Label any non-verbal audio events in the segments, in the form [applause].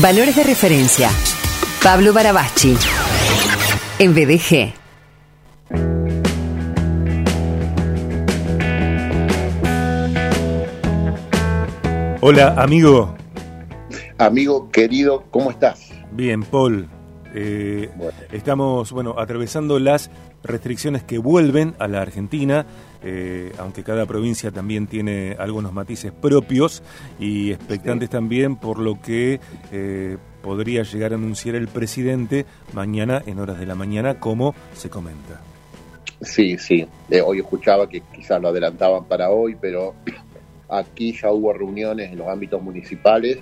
Valores de referencia. Pablo Barabachi. En BDG. Hola, amigo. Amigo querido, ¿cómo estás? Bien, Paul. Eh, estamos, bueno, atravesando las restricciones que vuelven a la Argentina, eh, aunque cada provincia también tiene algunos matices propios y expectantes también por lo que eh, podría llegar a anunciar el presidente mañana en horas de la mañana, como se comenta. Sí, sí. hoy escuchaba que quizás lo adelantaban para hoy, pero [clears throat] aquí ya hubo reuniones en los ámbitos municipales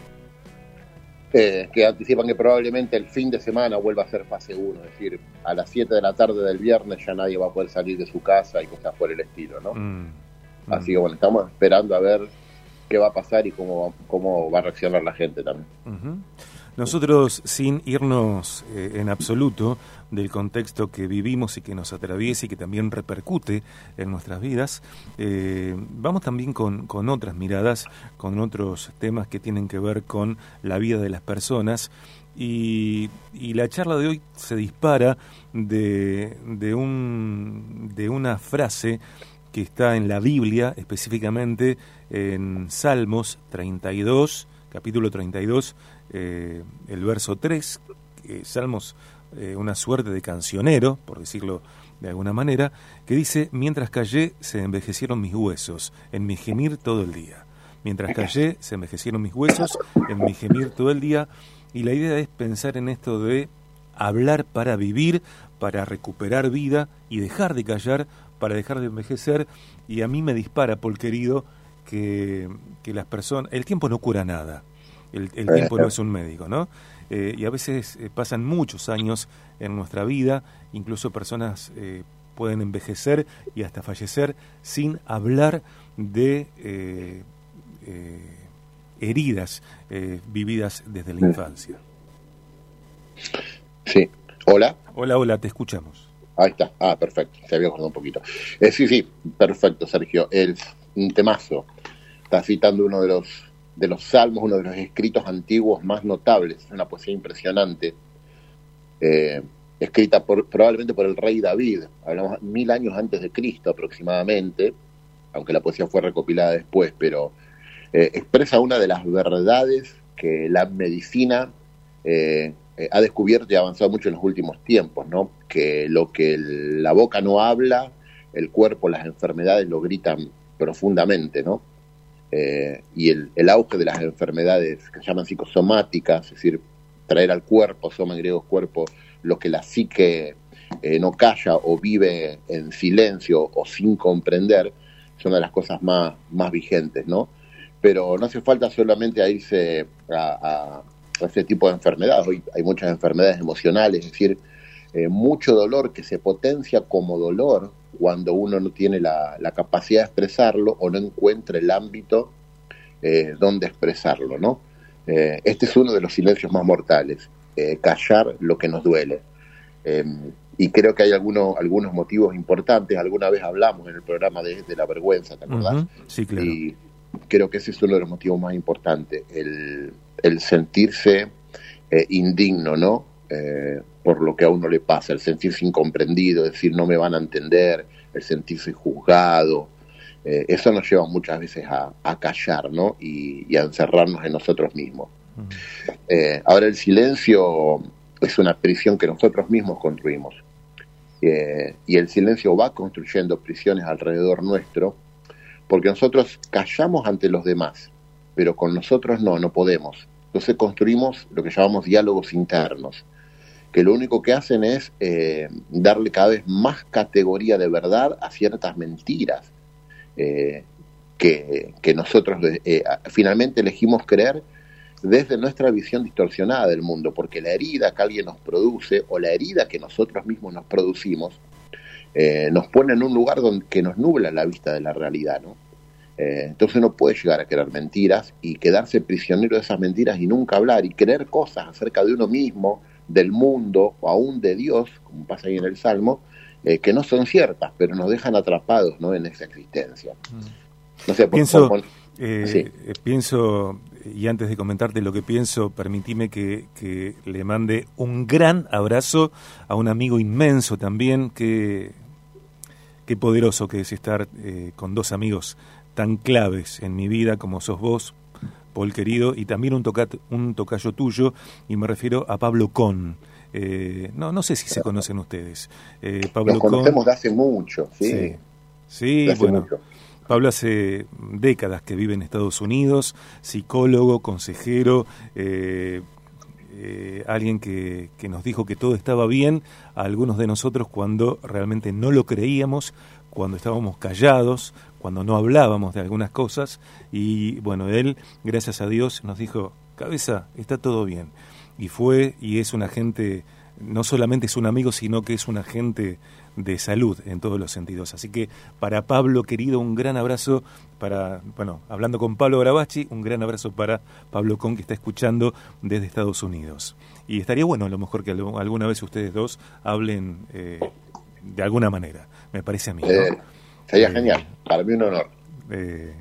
eh, que anticipan que probablemente el fin de semana vuelva a ser fase 1, es decir, a las 7 de la tarde del viernes ya nadie va a poder salir de su casa y cosas por el estilo, ¿no? Mm, Así que bueno, estamos esperando a ver qué va a pasar y cómo, cómo va a reaccionar la gente también. Nosotros, sin irnos eh, en absoluto del contexto que vivimos y que nos atraviesa y que también repercute en nuestras vidas, eh, vamos también con, con, otras miradas, con otros temas que tienen que ver con la vida de las personas. Y, y la charla de hoy se dispara de, de, un, de una frase que está en la Biblia, específicamente en Salmos 32, capítulo 32, eh, el verso 3, Salmos, eh, una suerte de cancionero, por decirlo de alguna manera, que dice, mientras callé se envejecieron mis huesos, en mi gemir todo el día. Mientras callé se envejecieron mis huesos, en mi gemir todo el día. Y la idea es pensar en esto de hablar para vivir, para recuperar vida y dejar de callar para dejar de envejecer. Y a mí me dispara, por querido, que, que las personas... El tiempo no cura nada. El, tiempo no es un médico, ¿no? Eh, y a veces eh, pasan muchos años en nuestra vida, incluso personas eh, pueden envejecer y hasta fallecer sin hablar de heridas vividas desde la infancia. Sí. Hola. Hola, hola, te escuchamos. Ahí está. Ah, perfecto. Se había acordado un poquito. sí, sí, perfecto, Sergio. El, un temazo. Está citando uno de los de los salmos, uno de los escritos antiguos más notables, es una poesía impresionante, eh, escrita por, probablemente por el rey David, hablamos mil años antes de Cristo aproximadamente, aunque la poesía fue recopilada después, pero eh, expresa una de las verdades que la medicina eh, ha descubierto y ha avanzado mucho en los últimos tiempos, ¿no? Que lo que la boca no habla, el cuerpo, las enfermedades lo gritan profundamente, ¿no? Eh, y el, auge de las enfermedades que se llaman psicosomáticas, es decir, traer al cuerpo, soma en griego cuerpo, lo que la psique eh, no calla o vive en silencio o sin comprender, son una de las cosas más, más vigentes, ¿no? Pero no hace falta solamente a irse a, a, ese tipo de enfermedades, hoy hay muchas enfermedades emocionales, es decir, eh, mucho dolor que se potencia como dolor cuando uno no tiene la, capacidad de expresarlo o no encuentra el ámbito eh, donde expresarlo, ¿no? Eh, este es uno de los silencios más mortales, eh, callar lo que nos duele. Em, y creo que hay algunos, algunos motivos importantes, alguna vez hablamos en el programa de, la vergüenza, ¿te acordás? Sí, claro. Y creo que ese es uno de los motivos más importantes, el, el sentirse indigno, ¿no? Por lo que a uno le pasa, el sentirse incomprendido, decir no me van a entender, el sentirse juzgado. Eh, eso nos lleva muchas veces a, callar ¿no? y, a encerrarnos en nosotros mismos. Mm. Eh, ahora el silencio es una prisión que nosotros mismos construimos. Eh, y el silencio va construyendo prisiones alrededor nuestro, porque nosotros callamos ante los demás, pero con nosotros no, no podemos. Entonces construimos lo que llamamos diálogos internos que lo único que hacen es eh, darle cada vez más categoría de verdad a ciertas mentiras eh, que, nosotros eh, finalmente elegimos creer desde nuestra visión distorsionada del mundo, porque la herida que alguien nos produce o la herida que nosotros mismos nos producimos nos pone en un lugar donde que nos nubla la vista de la realidad, ¿no? entonces uno puede llegar a creer mentiras y quedarse prisionero de esas mentiras y nunca hablar y creer cosas acerca de uno mismo, del mundo o aún de Dios, como pasa ahí en el Salmo, eh, que no son ciertas, pero nos dejan atrapados ¿no? en esa existencia. No sé, pienso, eh, pienso y antes de comentarte lo que pienso, permitime que, le mande un gran abrazo a un amigo inmenso también, que qué poderoso que es estar eh, con dos amigos tan claves en mi vida como sos vos, Paul querido, y también un, un tocayo tuyo, y me refiero a Pablo Con. Eh, no, no sé si se conocen ustedes. Eh, Pablo Nos conocemos de hace mucho, sí. Sí, bueno. Pablo hace décadas que vive en Estados Unidos, psicólogo, consejero, eh, alguien que, que, nos dijo que todo estaba bien a algunos de nosotros cuando realmente no lo creíamos, cuando estábamos callados, cuando no hablábamos de algunas cosas y bueno, él, gracias a Dios, nos dijo, cabeza, está todo bien. Y fue y es un agente, no solamente es un amigo, sino que es un agente de salud en todos los sentidos. Así que para Pablo, querido, un gran abrazo para, bueno, hablando con Pablo Grabacci, un gran abrazo para Pablo Con que está escuchando desde Estados Unidos. Y estaría bueno a lo mejor que alguna vez ustedes dos hablen eh, de alguna manera, me parece a mí. Eh, Sería eh, genial, para mí un honor. Eh,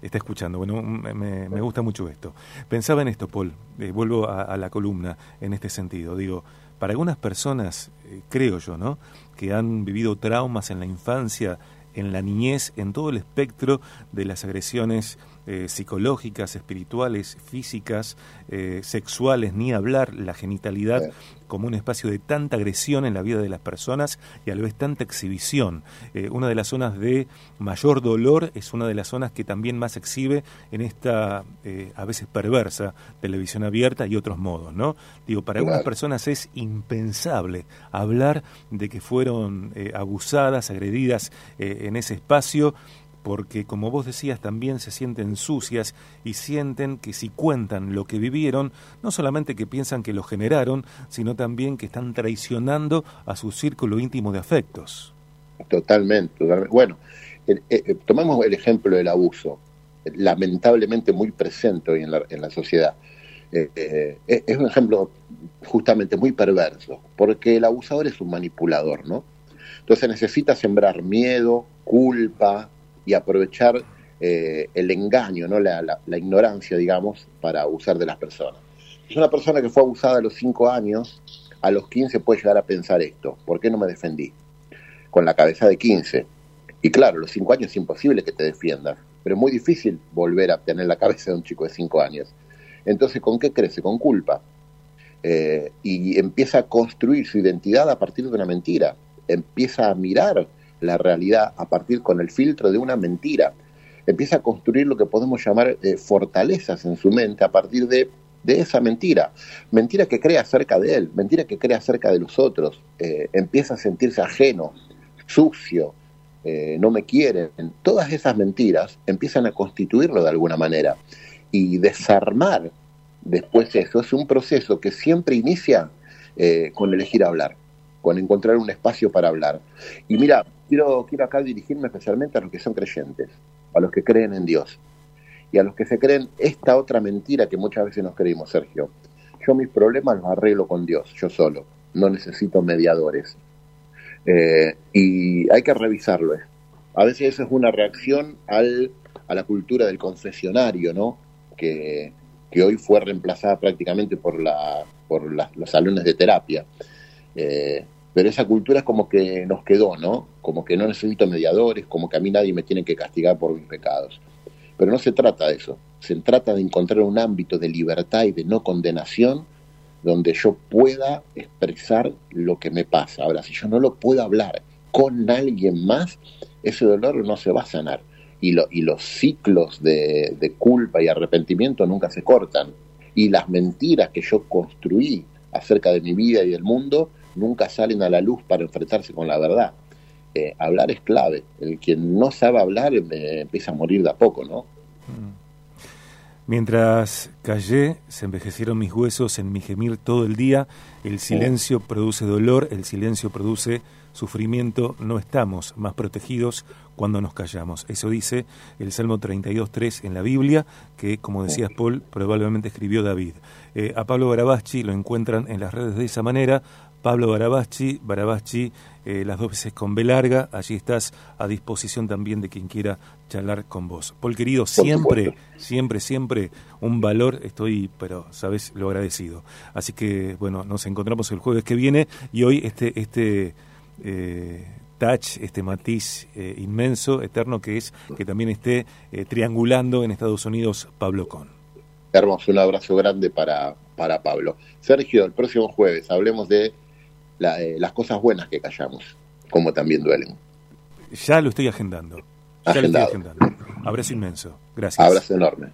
está escuchando, bueno, me, gusta mucho esto. Pensaba en esto, Paul, vuelvo a, la columna en este sentido. Digo, para algunas personas, creo yo, ¿no? Que han vivido traumas en la infancia, en la niñez, en todo el espectro de las agresiones eh, psicológicas, espirituales, físicas, eh, sexuales, ni hablar, la genitalidad como un espacio de tanta agresión en la vida de las personas y a la vez tanta exhibición. Eh, una de las zonas de mayor dolor es una de las zonas que también más exhibe en esta a veces perversa televisión abierta y otros modos, ¿no? Digo, para algunas personas es impensable hablar de que fueron abusadas, agredidas en ese espacio porque como vos decías también se sienten sucias y sienten que si cuentan lo que vivieron, no solamente que piensan que lo generaron, sino también que están traicionando a su círculo íntimo de afectos. Totalmente, Bueno, eh, eh, tomamos el ejemplo del abuso, lamentablemente muy presente hoy en la, en la sociedad. Eh, es un ejemplo justamente muy perverso, porque el abusador es un manipulador, ¿no? Entonces necesita sembrar miedo, culpa, y aprovechar eh, el engaño, ¿no? La, la, ignorancia, digamos, para abusar de las personas. Es una persona que fue abusada a los 5 años, a los 15 puede llegar a pensar esto, ¿por qué no me defendí? Con la cabeza de 15. Y claro, a los 5 años es imposible que te defiendas, pero es muy difícil volver a tener la cabeza de un chico de 5 años. Entonces, ¿con qué crece? Con culpa. Eh, y empieza a construir su identidad a partir de una mentira. Empieza a mirar la realidad a partir con el filtro de una mentira. Empieza a construir lo que podemos llamar eh, fortalezas en su mente a partir de, esa mentira. Mentira que crea acerca de él, mentira que crea acerca de los otros. Eh, empieza a sentirse ajeno, sucio, eh, no me quieren. Todas esas mentiras empiezan a constituirlo de alguna manera. Y desarmar después eso es un proceso que siempre inicia con elegir hablar, con encontrar un espacio para hablar. Y mira, quiero, acá dirigirme especialmente a los que son creyentes, a los que creen en Dios y a los que se creen esta otra mentira que muchas veces nos creímos, Sergio. Yo mis problemas los arreglo con Dios, yo solo, no necesito mediadores. Eh, y hay que revisarlo. A veces eso es una reacción al, a la cultura del confesionario, ¿no? Que, que hoy fue reemplazada prácticamente por, la, por los salones de terapia. Eh, pero esa cultura es como que nos quedó, ¿no? Como que no necesito mediadores, como que a mí nadie me tiene que castigar por mis pecados. Pero no se trata de eso, se trata de encontrar un ámbito de libertad y de no condenación donde yo pueda expresar lo que me pasa. Ahora, si yo no lo puedo hablar con alguien más, ese dolor no se va a sanar. Y, y los ciclos de, de culpa y arrepentimiento nunca se cortan. Y las mentiras que yo construí acerca de mi vida y del mundo nunca salen a la luz para enfrentarse con la verdad. Eh, hablar es clave. El quien no sabe hablar eh, empieza a morir de a poco, ¿no? Mm. Mientras callé, se envejecieron mis huesos en mi gemir todo el día. El silencio produce dolor, el silencio produce sufrimiento. No estamos más protegidos cuando nos callamos. Eso dice el Salmo 32.3 en la Biblia, que, como decías Paul, probablemente escribió David. Eh, a Pablo Garabaschi lo encuentran en las redes de esa manera, Pablo Barabachi, Barabachi eh, las dos veces con B larga, allí estás a disposición también de quien quiera charlar con vos. Paul querido, siempre, siempre, siempre un valor, estoy, pero sabes, lo agradecido. Así que, bueno, nos encontramos el jueves que viene y hoy este, este eh, touch, este matiz eh, inmenso, eterno, que es que también esté triangulando en Estados Unidos Pablo Con. Hermoso, un abrazo grande para, para Pablo. Sergio, el próximo jueves hablemos de eh, las cosas buenas que callamos, como también duelen. Ya lo estoy agendando. Ya lo estoy agendando. Abrazo inmenso. Gracias. Abrazo enorme.